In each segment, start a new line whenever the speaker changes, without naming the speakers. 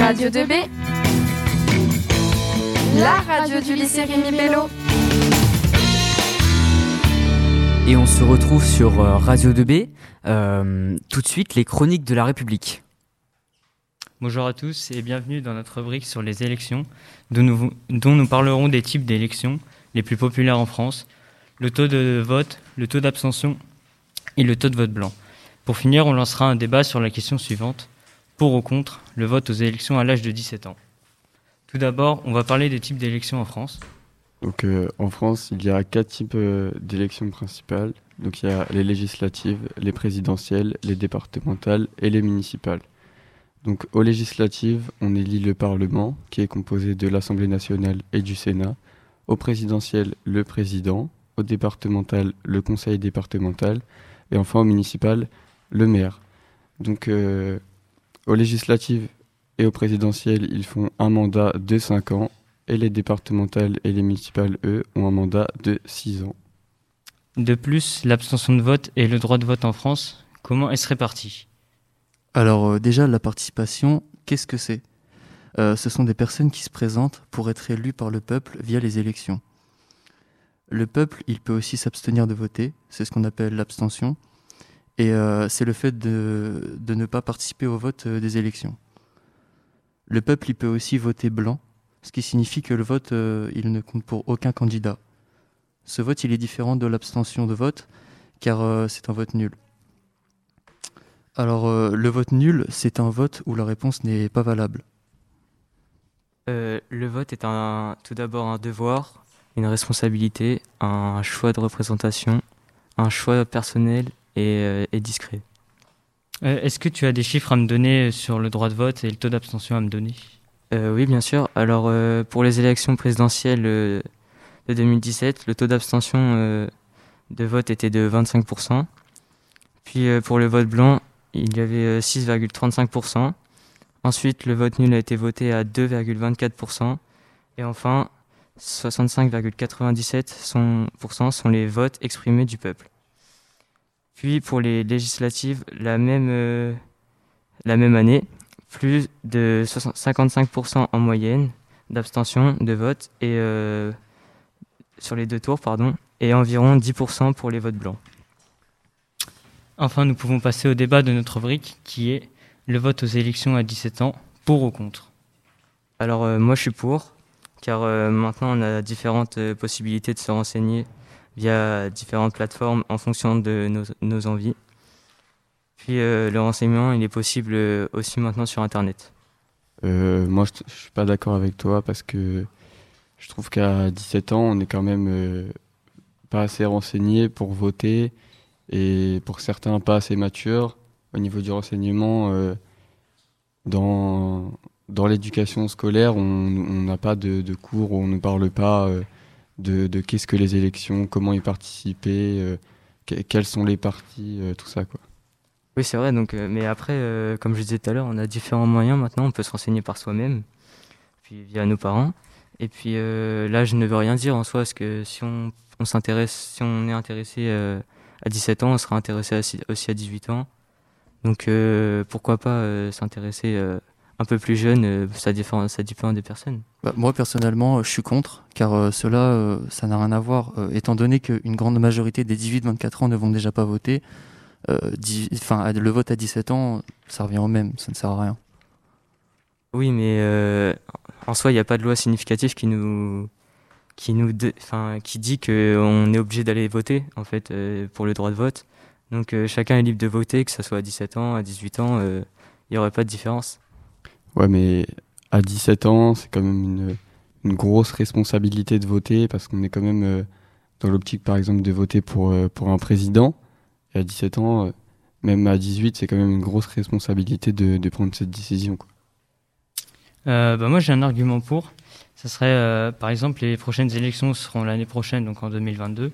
Radio 2B, la radio du lycée Rémi Bello.
Et on se retrouve sur euh, Radio 2B. Euh, tout de suite, les chroniques de la République.
Bonjour à tous et bienvenue dans notre rubrique sur les élections, dont nous, dont nous parlerons des types d'élections les plus populaires en France, le taux de vote, le taux d'abstention et le taux de vote blanc. Pour finir, on lancera un débat sur la question suivante. Pour ou contre le vote aux élections à l'âge de 17 ans Tout d'abord, on va parler des types d'élections en France.
Euh, en France, il y a quatre types euh, d'élections principales. Donc il y a les législatives, les présidentielles, les départementales et les municipales. Donc aux législatives, on élit le Parlement, qui est composé de l'Assemblée nationale et du Sénat. Au présidentiel, le président. Au départemental, le conseil départemental. Et enfin au municipal, le maire. Euh, aux législatives et aux présidentielles, ils font un mandat de 5 ans et les départementales et les municipales, eux, ont un mandat de 6 ans.
De plus, l'abstention de vote et le droit de vote en France, comment est-ce réparti?
Alors euh, déjà, la participation, qu'est-ce que c'est? Euh, Ce sont des personnes qui se présentent pour être élues par le peuple via les élections. Le peuple, il peut aussi s'abstenir de voter, c'est ce qu'on appelle l'abstention, et euh, c'est le fait de, ne pas participer au vote euh, des élections. Le peuple, il peut aussi voter blanc, ce qui signifie que le vote, euh, il ne compte pour aucun candidat. Ce vote, il est différent de l'abstention de vote, car c'est un vote nul. Alors, le vote nul, c'est un vote où la réponse n'est pas valable.
Le vote est un, tout d'abord un devoir, une responsabilité, un choix de représentation, un choix personnel et, euh, et discret.
Euh, Est-ce que tu as des chiffres à me donner sur le droit de vote et le taux d'abstention à me donner?
Euh, oui, bien sûr. Alors, euh, pour les élections présidentielles euh, de 2017, le taux d'abstention de vote était de 25%. Puis, pour le vote blanc, il y avait euh, 6,35%. Ensuite, le vote nul a été voté à 2,24%. Et enfin, 65,97% sont, pourcent sont les votes exprimés du peuple. Puis, pour les législatives, la même, euh, la même année, plus de 60 55% en moyenne d'abstention de vote et euh, sur les deux tours pardon et environ 10% pour les votes blancs.
Enfin, nous pouvons passer au débat de notre rubrique qui est le vote aux élections à 17 ans, pour ou contre?
Alors euh, moi je suis pour car maintenant on a différentes possibilités de se renseigner via différentes plateformes en fonction de nos, envies. Puis euh, le renseignement il est possible euh, aussi maintenant sur internet.
Euh, moi, je, je suis pas d'accord avec toi parce que je trouve qu'à 17 ans, on est quand même pas assez renseigné pour voter et pour certains pas assez mature au niveau du renseignement. dans dans l'éducation scolaire, on n'a pas de, cours où on ne parle pas de, qu'est-ce que les élections, comment y participer, euh, que- quels sont les partis, euh, tout ça quoi.
Oui, c'est vrai. Donc, euh, mais après, comme je disais tout à l'heure, on a différents moyens maintenant. On peut se renseigner par soi-même, puis via nos parents. Et puis là, je ne veux rien dire en soi, parce que si on, s'intéresse, si on est intéressé à 17 ans, on sera intéressé aussi à 18 ans. Donc pourquoi pas s'intéresser euh, un peu plus jeune euh, Ça dépend, ça dépend des personnes.
Bah, moi, personnellement, euh, je suis contre, car euh, cela, euh, ça n'a rien à voir. Euh, étant donné qu'une grande majorité des 18-24 ans ne vont déjà pas voter, euh, dix- enfin, le vote à 17 ans, ça revient au même, ça ne sert à rien.
Oui, mais en soi, il n'y a pas de loi significative qui nous qui nous enfin qui dit que on est obligé d'aller voter en fait pour le droit de vote. Donc chacun est libre de voter, que ça soit à 17 ans, à 18 ans, il n'y aurait pas de différence.
Ouais, mais à 17 ans, c'est quand même une, grosse responsabilité de voter parce qu'on est quand même euh, dans l'optique, par exemple, de voter pour, euh, pour un président. Et à 17 ans, euh, même à 18, c'est quand même une grosse responsabilité de, de prendre cette décision.
Bah, Moi, j'ai un argument pour. Ça serait, par exemple, les prochaines élections seront l'année prochaine, donc en 2022.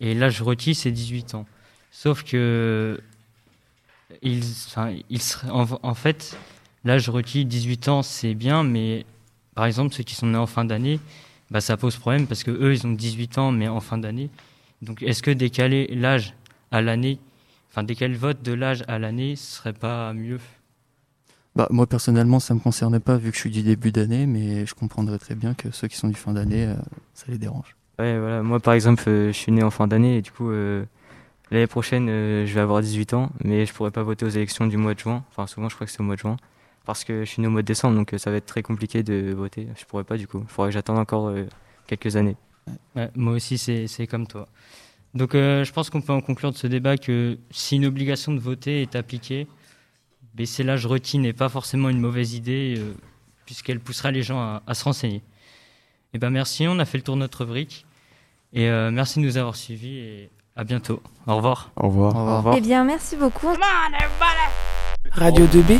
Et l'âge requis, c'est 18 ans. Sauf que, il, enfin, il serait, en, en fait, l'âge requis, 18 ans, c'est bien, mais par exemple, ceux qui sont nés en fin d'année, bah, ça pose problème parce que eux, ils ont 18 ans, mais en fin d'année. Donc, est-ce que décaler l'âge à l'année, enfin, décaler le vote de l'âge à l'année, ce serait pas mieux?
Bah, moi personnellement, ça me concernait pas vu que je suis du début d'année, mais je comprendrais très bien que ceux qui sont du fin d'année, euh, ça les dérange.
Ouais, voilà. Moi, par exemple, euh, je suis né en fin d'année et du coup, euh, l'année prochaine, euh, je vais avoir 18 ans, mais je pourrais pas voter aux élections du mois de juin. Enfin, souvent, je crois que c'est au mois de juin. Parce que je suis né au mois de décembre, donc euh, ça va être très compliqué de voter. Je pourrais pas, du coup. Il faudrait que j'attende encore euh, quelques années.
Ouais, moi aussi, c'est c'est comme toi. Donc, euh, je pense qu'on peut en conclure de ce débat que si une obligation de voter est appliquée, baisser l'âge requis n'est pas forcément une mauvaise idée, euh, puisqu'elle poussera les gens à, à se renseigner. Et ben merci, on a fait le tour de notre rubrique. Et euh, merci de nous avoir suivis et à bientôt. Au revoir.
Au revoir.
Au revoir.
Eh bien, merci beaucoup.
Radio 2B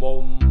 Boom.